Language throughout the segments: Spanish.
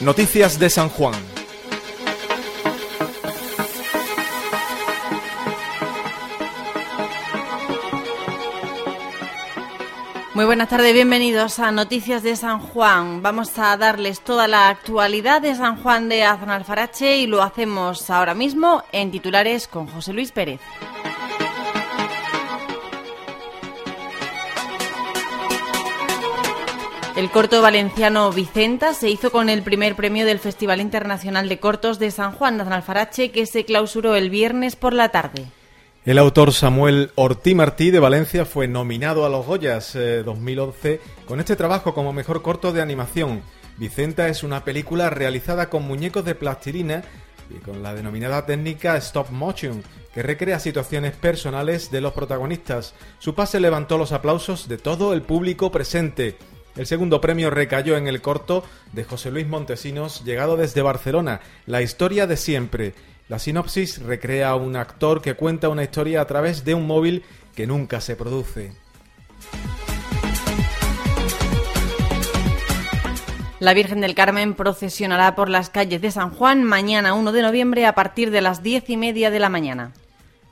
Noticias de San Juan. Muy buenas tardes, bienvenidos a Noticias de San Juan. Vamos a darles toda la actualidad de San Juan de Aznalfarache y lo hacemos ahora mismo en titulares con José Luis Pérez. El corto valenciano Vicenta se hizo con el primer premio del Festival Internacional de Cortos de San Juan de Aznalfarache que se clausuró el viernes por la tarde. El autor Samuel Ortí Martí de Valencia fue nominado a los Goyas 2011 con este trabajo como mejor corto de animación. Vicenta es una película realizada con muñecos de plastilina y con la denominada técnica stop motion, que recrea situaciones personales de los protagonistas. Su pase levantó los aplausos de todo el público presente. El segundo premio recayó en el corto de José Luis Montesinos, llegado desde Barcelona, La historia de siempre. La sinopsis recrea a un actor que cuenta una historia a través de un móvil que nunca se produce. La Virgen del Carmen procesionará por las calles de San Juan mañana 1 de noviembre a partir de las diez y media de la mañana.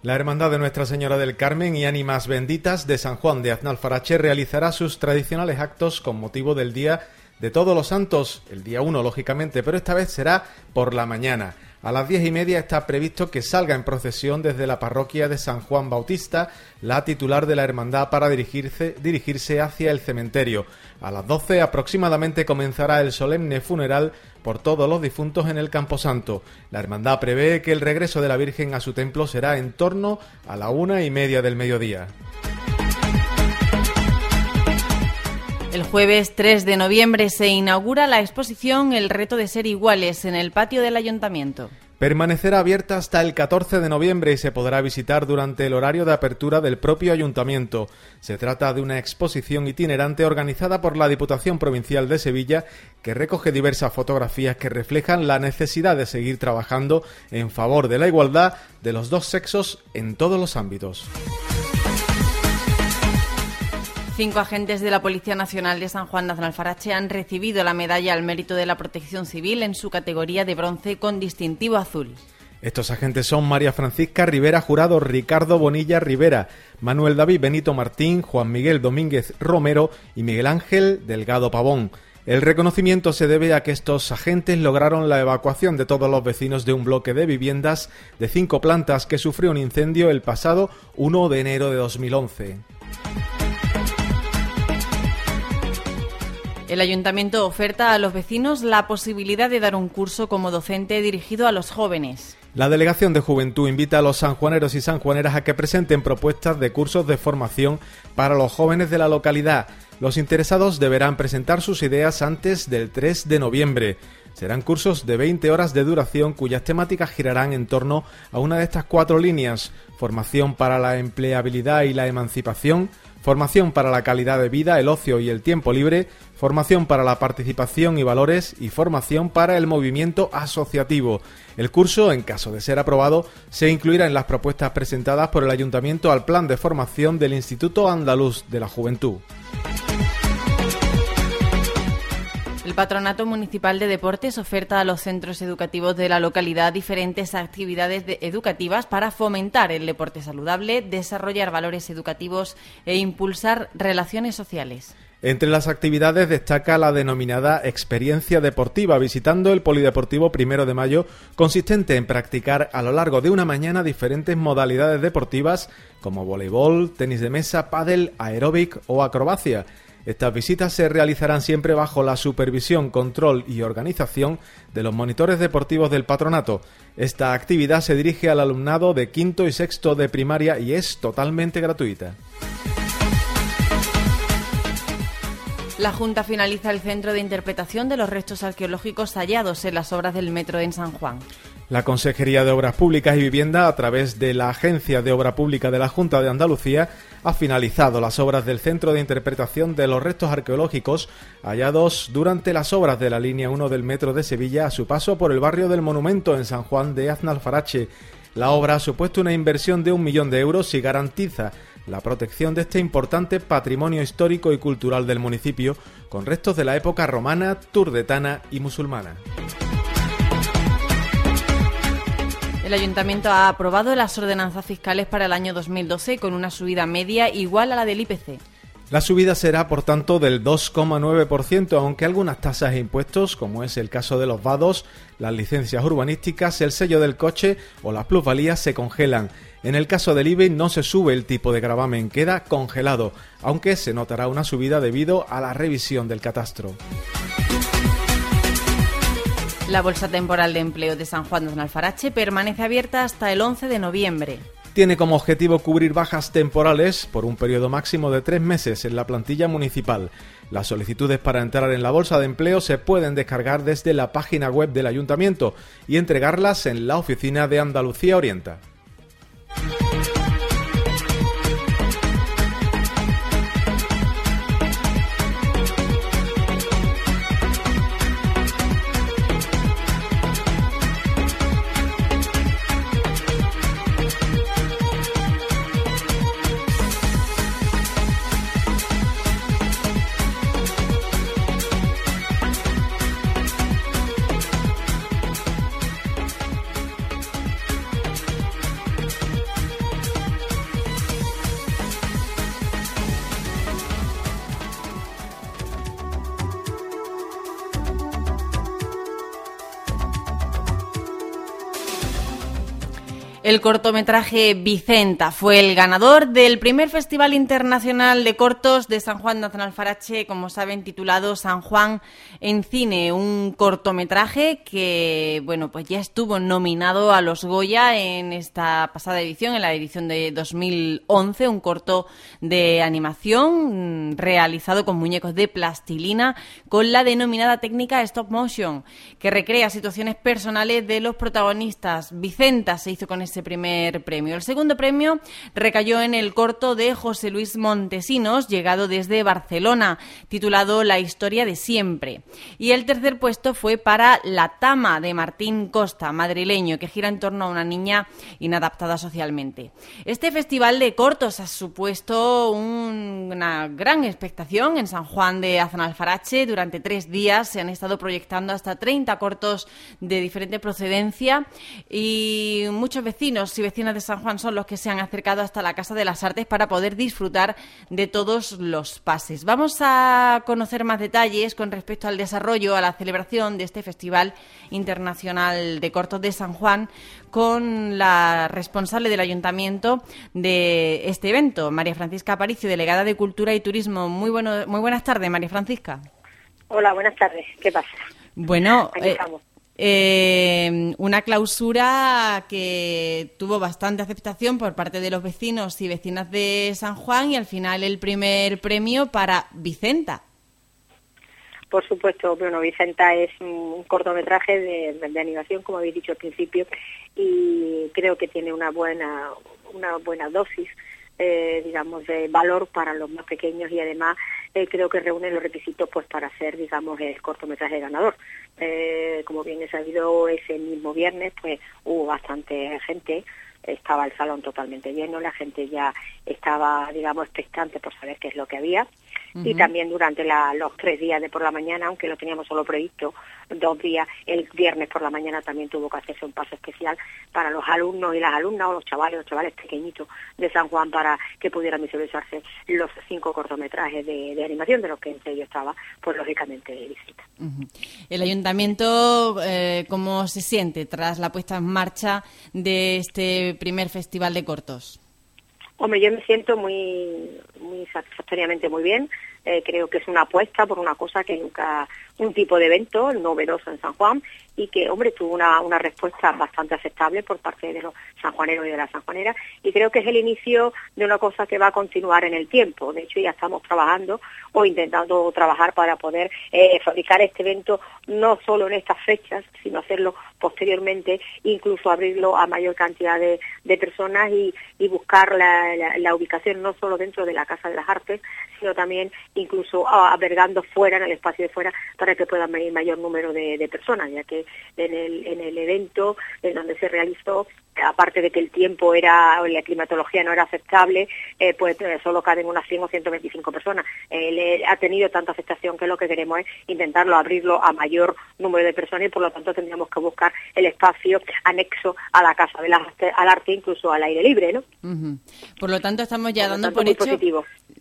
La Hermandad de Nuestra Señora del Carmen y Ánimas Benditas de San Juan de Aznalfarache realizará sus tradicionales actos con motivo del Día de Todos los Santos, el día 1 lógicamente, pero esta vez será por la mañana. A las diez y media está previsto que salga en procesión desde la parroquia de San Juan Bautista la titular de la hermandad para dirigirse, dirigirse hacia el cementerio. A las doce aproximadamente comenzará el solemne funeral por todos los difuntos en el Camposanto. La hermandad prevé que el regreso de la Virgen a su templo será en torno a la una y media del mediodía. El jueves 3 de noviembre se inaugura la exposición El reto de ser iguales en el patio del ayuntamiento. Permanecerá abierta hasta el 14 de noviembre y se podrá visitar durante el horario de apertura del propio ayuntamiento. Se trata de una exposición itinerante organizada por la Diputación Provincial de Sevilla que recoge diversas fotografías que reflejan la necesidad de seguir trabajando en favor de la igualdad de los dos sexos en todos los ámbitos. Cinco agentes de la Policía Nacional de San Juan de Aznalfarache han recibido la medalla al mérito de la protección civil en su categoría de bronce con distintivo azul. Estos agentes son María Francisca Rivera Jurado, Ricardo Bonilla Rivera, Manuel David Benito Martín, Juan Miguel Domínguez Romero y Miguel Ángel Delgado Pavón. El reconocimiento se debe a que estos agentes lograron la evacuación de todos los vecinos de un bloque de viviendas de cinco plantas que sufrió un incendio el pasado 1 de enero de 2011. El ayuntamiento oferta a los vecinos la posibilidad de dar un curso como docente dirigido a los jóvenes. La Delegación de Juventud invita a los sanjuaneros y sanjuaneras a que presenten propuestas de cursos de formación para los jóvenes de la localidad. Los interesados deberán presentar sus ideas antes del 3 de noviembre. Serán cursos de 20 horas de duración cuyas temáticas girarán en torno a una de estas cuatro líneas, formación para la empleabilidad y la emancipación, formación para la calidad de vida, el ocio y el tiempo libre, formación para la participación y valores y formación para el movimiento asociativo. El curso, en caso de ser aprobado, se incluirá en las propuestas presentadas por el Ayuntamiento al plan de formación del Instituto Andaluz de la Juventud. El Patronato Municipal de Deportes oferta a los centros educativos de la localidad diferentes actividades educativas para fomentar el deporte saludable, desarrollar valores educativos e impulsar relaciones sociales. Entre las actividades destaca la denominada experiencia deportiva, visitando el Polideportivo Primero de Mayo, consistente en practicar a lo largo de una mañana diferentes modalidades deportivas como voleibol, tenis de mesa, pádel, aeróbic o acrobacia. Estas visitas se realizarán siempre bajo la supervisión, control y organización de los monitores deportivos del patronato. Esta actividad se dirige al alumnado de quinto y sexto de primaria y es totalmente gratuita. La Junta finaliza el centro de interpretación de los restos arqueológicos hallados en las obras del metro en San Juan. La Consejería de Obras Públicas y Vivienda, a través de la Agencia de Obra Pública de la Junta de Andalucía, ha finalizado las obras del Centro de Interpretación de los Restos Arqueológicos hallados durante las obras de la línea 1 del Metro de Sevilla a su paso por el barrio del Monumento en San Juan de Aznalfarache. La obra ha supuesto una inversión de un millón de euros y garantiza la protección de este importante patrimonio histórico y cultural del municipio, con restos de la época romana, turdetana y musulmana. El ayuntamiento ha aprobado las ordenanzas fiscales para el año 2012 con una subida media igual a la del IPC. La subida será, por tanto, del 2,9%, aunque algunas tasas e impuestos, como es el caso de los vados, las licencias urbanísticas, el sello del coche o las plusvalías, se congelan. En el caso del IBE no se sube el tipo de gravamen, queda congelado, aunque se notará una subida debido a la revisión del catastro. La Bolsa Temporal de Empleo de San Juan de Alfarache permanece abierta hasta el 11 de noviembre tiene como objetivo cubrir bajas temporales por un periodo máximo de tres meses en la plantilla municipal. Las solicitudes para entrar en la bolsa de empleo se pueden descargar desde la página web del ayuntamiento y entregarlas en la oficina de Andalucía Orienta. El cortometraje Vicenta fue el ganador del primer Festival Internacional de Cortos de San Juan Nacional Farache, como saben, titulado San Juan en Cine, un cortometraje que, bueno, pues ya estuvo nominado a los Goya en esta pasada edición, en la edición de 2011, un corto de animación realizado con muñecos de plastilina con la denominada técnica stop motion, que recrea situaciones personales de los protagonistas. Vicenta se hizo con ese primer premio. El segundo premio recayó en el corto de José Luis Montesinos, llegado desde Barcelona, titulado La historia de siempre. Y el tercer puesto fue para La Tama de Martín Costa, madrileño, que gira en torno a una niña inadaptada socialmente. Este festival de cortos ha supuesto una gran expectación en San Juan de Azanalfarache. Durante tres días se han estado proyectando hasta 30 cortos de diferente procedencia y muchos vecinos vecinos y vecinas de San Juan son los que se han acercado hasta la Casa de las Artes para poder disfrutar de todos los pases. Vamos a conocer más detalles con respecto al desarrollo, a la celebración de este Festival Internacional de Cortos de San Juan con la responsable del ayuntamiento de este evento, María Francisca Aparicio, delegada de Cultura y Turismo. Muy, bueno, muy buenas tardes, María Francisca. Hola, buenas tardes. ¿Qué pasa? Bueno, eh, eh, una clausura que tuvo bastante aceptación por parte de los vecinos y vecinas de San Juan y al final el primer premio para Vicenta. Por supuesto, bueno, Vicenta es un cortometraje de, animación, como habéis dicho al principio, y creo que tiene una buena, una buena dosis, eh, digamos, de valor para los más pequeños y además eh, creo que reúne los requisitos pues para ser, digamos, el cortometraje ganador. Eh, como bien he sabido, ese mismo viernes pues hubo bastante gente, estaba el salón totalmente lleno, la gente ya estaba, digamos, expectante por saber qué es lo que había y también durante los tres días de por la mañana, aunque lo teníamos solo previsto dos días, el viernes por la mañana también tuvo que hacerse un paso especial para los alumnos y las alumnas o los chavales, los chavales pequeñitos de San Juan para que pudieran visualizarse los cinco cortometrajes de, animación de los que entre ellos estaba, pues lógicamente de visita. El ayuntamiento, eh, ¿cómo se siente tras la puesta en marcha de este primer festival de cortos? Hombre, yo me siento muy, muy satisfactoriamente muy bien. Eh, creo que es una apuesta por una cosa que nunca, un tipo de evento novedoso en San Juan y que, hombre, tuvo una, una respuesta bastante aceptable por parte de los sanjuaneros y de las sanjuaneras y creo que es el inicio de una cosa que va a continuar en el tiempo. De hecho, ya estamos trabajando o intentando trabajar para poder eh, fabricar este evento no solo en estas fechas, sino hacerlo posteriormente, incluso abrirlo a mayor cantidad de, personas y, buscar la, ubicación no solo dentro de la Casa de las Artes, sino también incluso albergando fuera, en el espacio de fuera, para que puedan venir mayor número de, personas, ya que en el, en el evento en donde se realizó aparte de que el tiempo era, la climatología no era aceptable, eh, pues solo caben unas 100 o 125 personas. ha tenido tanta aceptación que lo que queremos es intentarlo, abrirlo a mayor número de personas y por lo tanto tendríamos que buscar el espacio anexo a la Casa del Arte, al arte incluso al aire libre, ¿no? Por lo tanto estamos ya dando por hecho...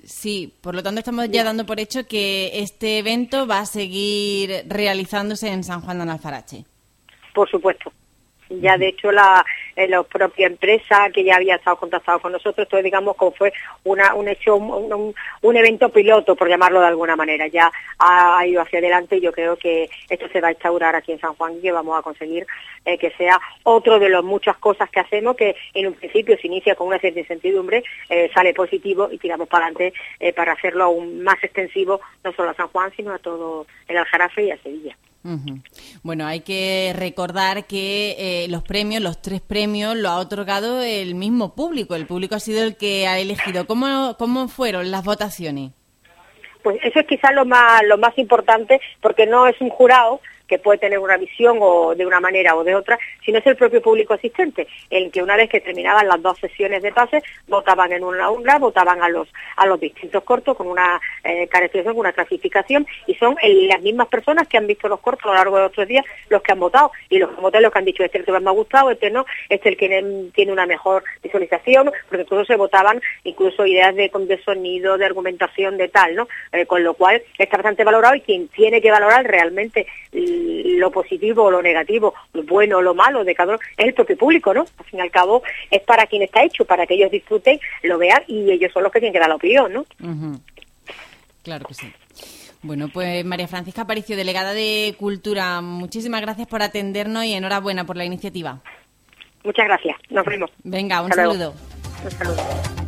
Sí, por lo tanto estamos ya dando por hecho que este evento va a seguir realizándose en San Juan de Alfarache. Por supuesto. Ya de hecho la, eh, la propia empresa que ya había estado contactado con nosotros, entonces digamos como fue una, un hecho, un, evento piloto, por llamarlo de alguna manera. Ya ha, ido hacia adelante y yo creo que esto se va a instaurar aquí en San Juan y que vamos a conseguir eh, que sea otro de las muchas cosas que hacemos que en un principio se inicia con una cierta incertidumbre, eh, sale positivo y tiramos para adelante para hacerlo aún más extensivo, no solo a San Juan, sino a todo el Aljarafe y a Sevilla. Bueno, hay que recordar que eh, los premios, los tres premios, lo ha otorgado el mismo público. El público ha sido el que ha elegido. ¿Cómo, cómo fueron las votaciones? Pues eso es quizás lo más, lo más importante, porque no es un jurado, que puede tener una visión o de una manera o de otra, sino es el propio público asistente, el que una vez que terminaban las dos sesiones de pase, votaban en una urna, votaban a los, a los distintos cortos con una eh, caracterización, una clasificación, y son las mismas personas que han visto los cortos a lo largo de los tres días los que han votado, y los que votado los que han dicho, este es el que más me ha gustado, este no, este es el que tiene una mejor visualización, porque todos se votaban incluso ideas de, de sonido, de argumentación, de tal, ¿no? Eh, con lo cual está bastante valorado y quien tiene que valorar realmente lo positivo o lo negativo, lo bueno o lo malo de cada uno, es el propio público, ¿no? Al fin y al cabo es para quien está hecho, para que ellos disfruten, lo vean y ellos son los que tienen que dar la opinión, ¿no? Claro que sí. Bueno, pues María Francisca Aparicio, delegada de Cultura, muchísimas gracias por atendernos y enhorabuena por la iniciativa. Muchas gracias, nos vemos. Venga, un saludo. Un saludo.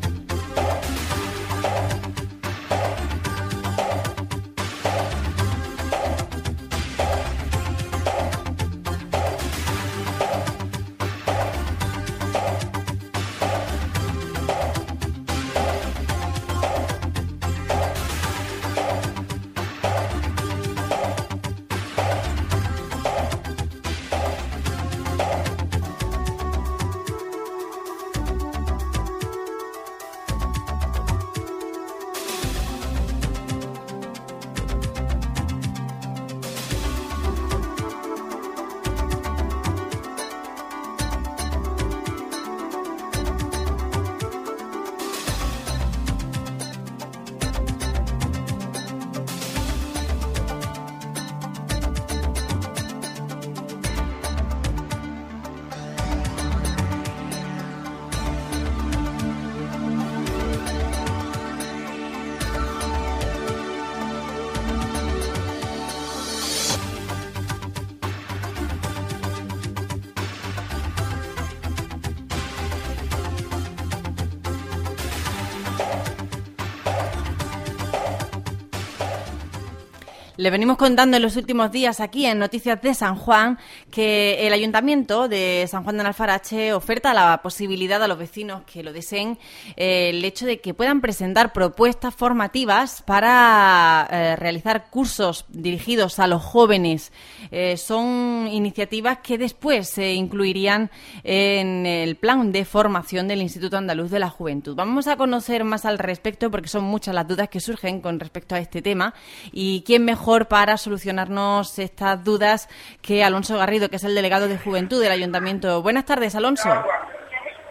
Le venimos contando en los últimos días aquí en Noticias de San Juan que el Ayuntamiento de San Juan de Alfarache oferta la posibilidad a los vecinos que lo deseen eh, el hecho de que puedan presentar propuestas formativas para eh, realizar cursos dirigidos a los jóvenes. Eh, son iniciativas que después se incluirían en el plan de formación del Instituto Andaluz de la Juventud. Vamos a conocer más al respecto porque son muchas las dudas que surgen con respecto a este tema y quién mejor para solucionarnos estas dudas que Alonso Garrido, que es el delegado de Juventud del Ayuntamiento. Buenas tardes, Alonso.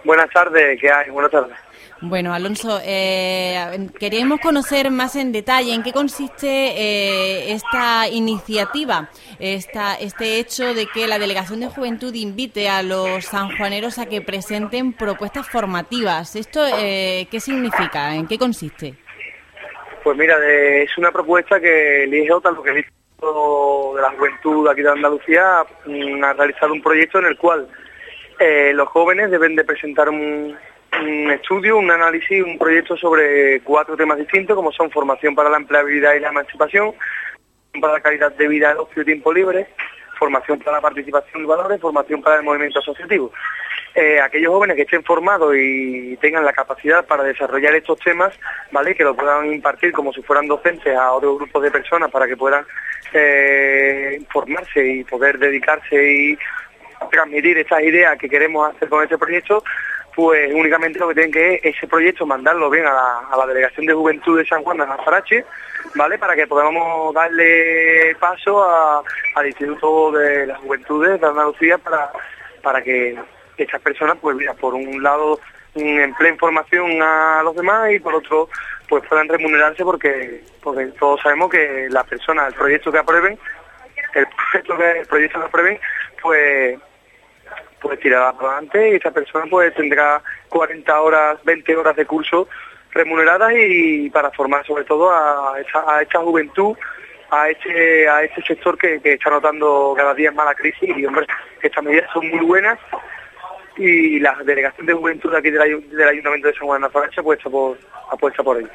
Buenas tardes, ¿qué hay? Buenas tardes. Bueno, Alonso, eh, queríamos conocer más en detalle en qué consiste eh, esta iniciativa, esta, este hecho de que la Delegación de Juventud invite a los sanjuaneros a que presenten propuestas formativas. ¿Esto eh, qué significa? ¿En qué consiste? Pues mira, es una propuesta que elige OTAN, lo que el Instituto de la Juventud aquí de Andalucía, mm, a realizar un proyecto en el cual eh, los jóvenes deben de presentar un, estudio, un análisis, un proyecto sobre cuatro temas distintos, como son formación para la empleabilidad y la emancipación, para la calidad de vida, el ocio y tiempo libre, formación para la participación y valores, formación para el movimiento asociativo. Eh, aquellos jóvenes que estén formados y tengan la capacidad para desarrollar estos temas, ¿vale? Que lo puedan impartir como si fueran docentes a otros grupos de personas para que puedan eh, formarse y poder dedicarse y transmitir esas ideas que queremos hacer con este proyecto, pues únicamente lo que tienen que es ese proyecto mandarlo bien a la, Delegación de Juventud de San Juan de Nazarache, ¿vale? Para que podamos darle paso al Instituto de las Juventudes de Andalucía para, para que estas personas, pues mira, por un lado empleen formación a los demás y por otro pues puedan remunerarse porque porque todos sabemos que las personas, el proyecto que aprueben, el proyecto que, el proyecto que aprueben, pues pues tirará para adelante y esa persona pues tendrá 40 horas, 20 horas de curso remuneradas y para formar sobre todo a esta, juventud, a este, a este sector que, está notando cada día más la crisis. Y hombre, estas medidas son muy buenas y la delegación de juventud aquí del, del Ayuntamiento de San Juan de Faracha apuesta por, apuesta por ello.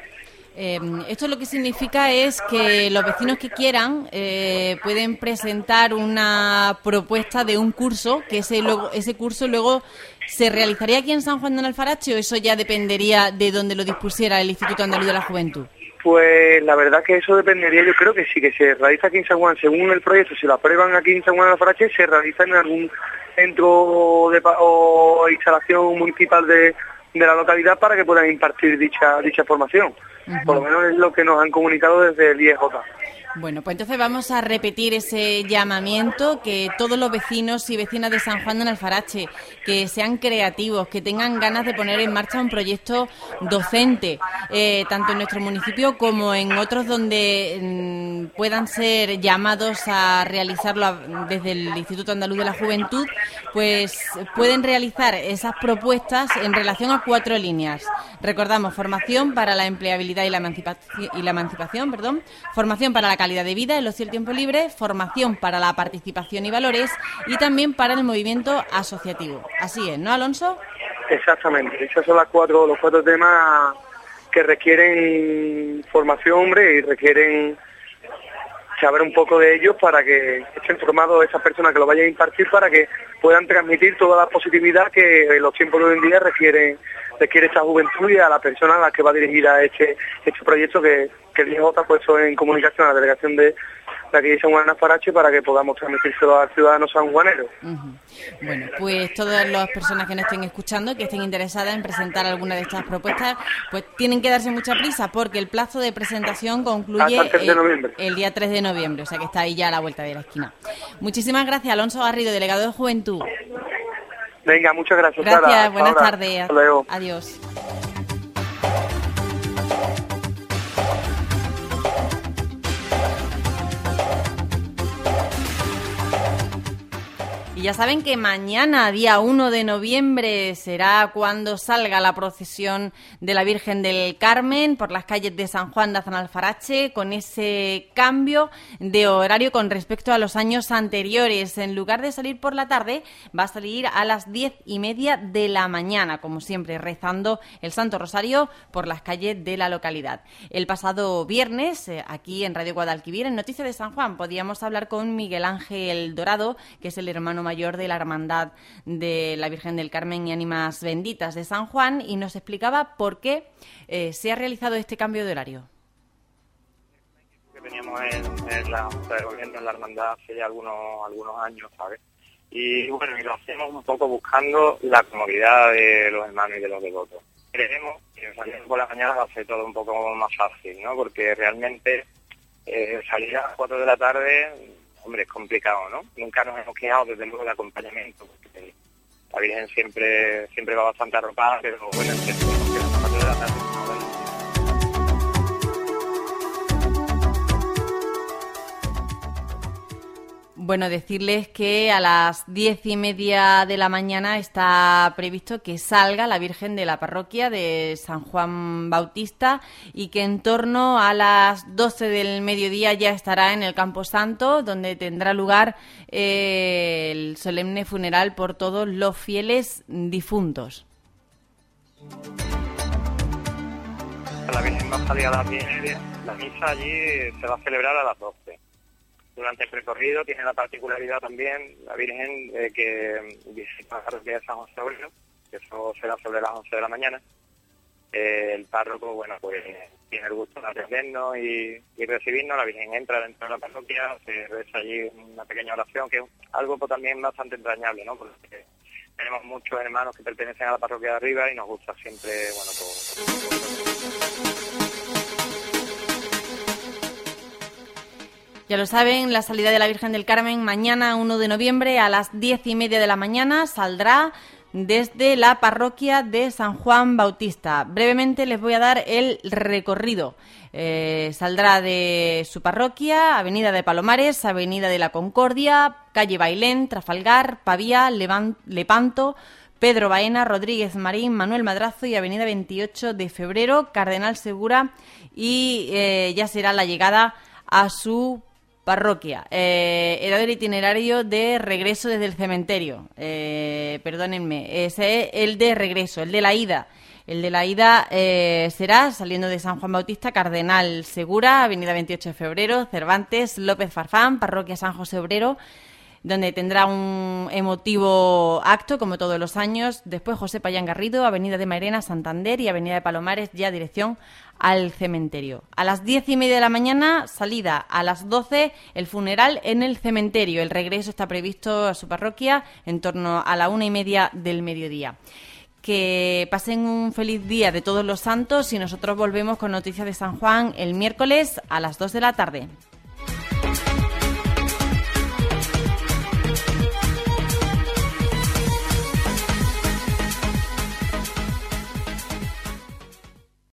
Eh, esto lo que significa es que los vecinos que quieran eh, pueden presentar una propuesta de un curso, que ese, luego, ese curso luego se realizaría aquí en San Juan de Alfarache o eso ya dependería de donde lo dispusiera el Instituto Andaluz de la Juventud. Pues la verdad que eso dependería, yo creo que sí, que se realiza aquí en San Juan, según el proyecto, si lo aprueban aquí en San Juan de Alfarache, se realiza en algún centro de, o instalación municipal de, de la localidad para que puedan impartir dicha dicha formación. Por lo menos es lo que nos han comunicado desde el IEJ. Bueno, pues entonces vamos a repetir ese llamamiento que todos los vecinos y vecinas de San Juan de Alfarache, que sean creativos, que tengan ganas de poner en marcha un proyecto docente, eh, tanto en nuestro municipio como en otros donde mm, puedan ser llamados a realizarlo desde el Instituto Andaluz de la Juventud, pues pueden realizar esas propuestas en relación a cuatro líneas. Recordamos, formación para la empleabilidad y la emancipación, y la emancipación perdón, formación para la de vida, el ocio y el tiempo libre, formación para la participación y valores y también para el movimiento asociativo. Así es, ¿no, Alonso? Exactamente, esos son las cuatro, los cuatro temas que requieren formación, hombre, y requieren saber un poco de ellos para que estén formados esas personas que lo vayan a impartir para que puedan transmitir toda la positividad que los tiempos de hoy en día requieren requiere esta juventud y a la persona a la que va a dirigir a este, este proyecto que, que el IJ ha puesto en comunicación a la delegación de, aquí de San Juan Parache para que podamos transmitírselo al ciudadano sanjuanero. Bueno, pues todas las personas que nos estén escuchando, que estén interesadas en presentar alguna de estas propuestas, pues tienen que darse mucha prisa porque el plazo de presentación concluye el, día 3 de noviembre, o sea que está ahí ya a la vuelta de la esquina. Muchísimas gracias, Alonso Garrido, delegado de Juventud. Venga, muchas gracias. Gracias, buenas tardes. Adiós. Ya saben que mañana, día 1 de noviembre, será cuando salga la procesión de la Virgen del Carmen por las calles de San Juan de Azanalfarache, con ese cambio de horario con respecto a los años anteriores. En lugar de salir por la tarde, va a salir a las diez y media de la mañana, como siempre, rezando el Santo Rosario por las calles de la localidad. El pasado viernes, eh, aquí en Radio Guadalquivir, en Noticias de San Juan, podíamos hablar con Miguel Ángel Dorado, que es el hermano mayor de la Hermandad de la Virgen del Carmen y Ánimas Benditas de San Juan y nos explicaba por qué eh, se ha realizado este cambio de horario. Veníamos en, la en la hermandad hace ya algunos, algunos años, ¿sabes? Y bueno, y lo hacemos un poco buscando la comodidad de los hermanos y de los devotos. Creemos que saliendo por la mañana va a ser todo un poco más fácil, ¿no? Porque realmente eh, salir a las 4 de la tarde hombre, es complicado, ¿no? Nunca nos hemos quejado desde luego de acompañamiento, porque la Virgen siempre siempre va bastante arropada, pero bueno, entendemos que las de la tarde Bueno, decirles que a las diez y media de la mañana está previsto que salga la Virgen de la parroquia de San Juan Bautista y que en torno a las doce del mediodía ya estará en el Campo Santo, donde tendrá lugar eh, el solemne funeral por todos los fieles difuntos. La Virgen va a salir a las diez. La misa allí se va a celebrar a las doce durante el recorrido tiene la particularidad también la Virgen de que visita la parroquia de San José Obrero, que eso será sobre las 11 de la mañana. eh, el párroco, bueno, pues tiene el gusto de atendernos y, recibirnos. La Virgen entra dentro de la parroquia, se reza allí una pequeña oración, que es algo pues, también bastante entrañable, ¿no? Porque tenemos muchos hermanos que pertenecen a la parroquia de arriba y nos gusta siempre, bueno, pues... Ya lo saben, la salida de la Virgen del Carmen mañana 1 de noviembre a las diez y media de la mañana saldrá desde la parroquia de San Juan Bautista. Brevemente les voy a dar el recorrido. Eh, saldrá de su parroquia, Avenida de Palomares, Avenida de la Concordia, Calle Bailén, Trafalgar, Pavía, Lepanto, Pedro Baena, Rodríguez Marín, Manuel Madrazo y Avenida 28 de Febrero, Cardenal Segura y eh, ya será la llegada a su Parroquia. Eh, era del itinerario de regreso desde el cementerio. Eh, perdónenme. Ese es el de regreso, el de la ida. El de la ida eh, será saliendo de San Juan Bautista, Cardenal Segura, Avenida 28 de Febrero, Cervantes, López Farfán, Parroquia San José Obrero, donde tendrá un emotivo acto, como todos los años. Después José Payán Garrido, Avenida de Mairena, Santander y Avenida de Palomares, ya dirección al cementerio. A las diez y media de la mañana, salida. A las doce, el funeral en el cementerio. El regreso está previsto a su parroquia en torno a la una y media del mediodía. Que pasen un feliz día de todos los santos y nosotros volvemos con noticias de San Juan el miércoles a las dos de la tarde.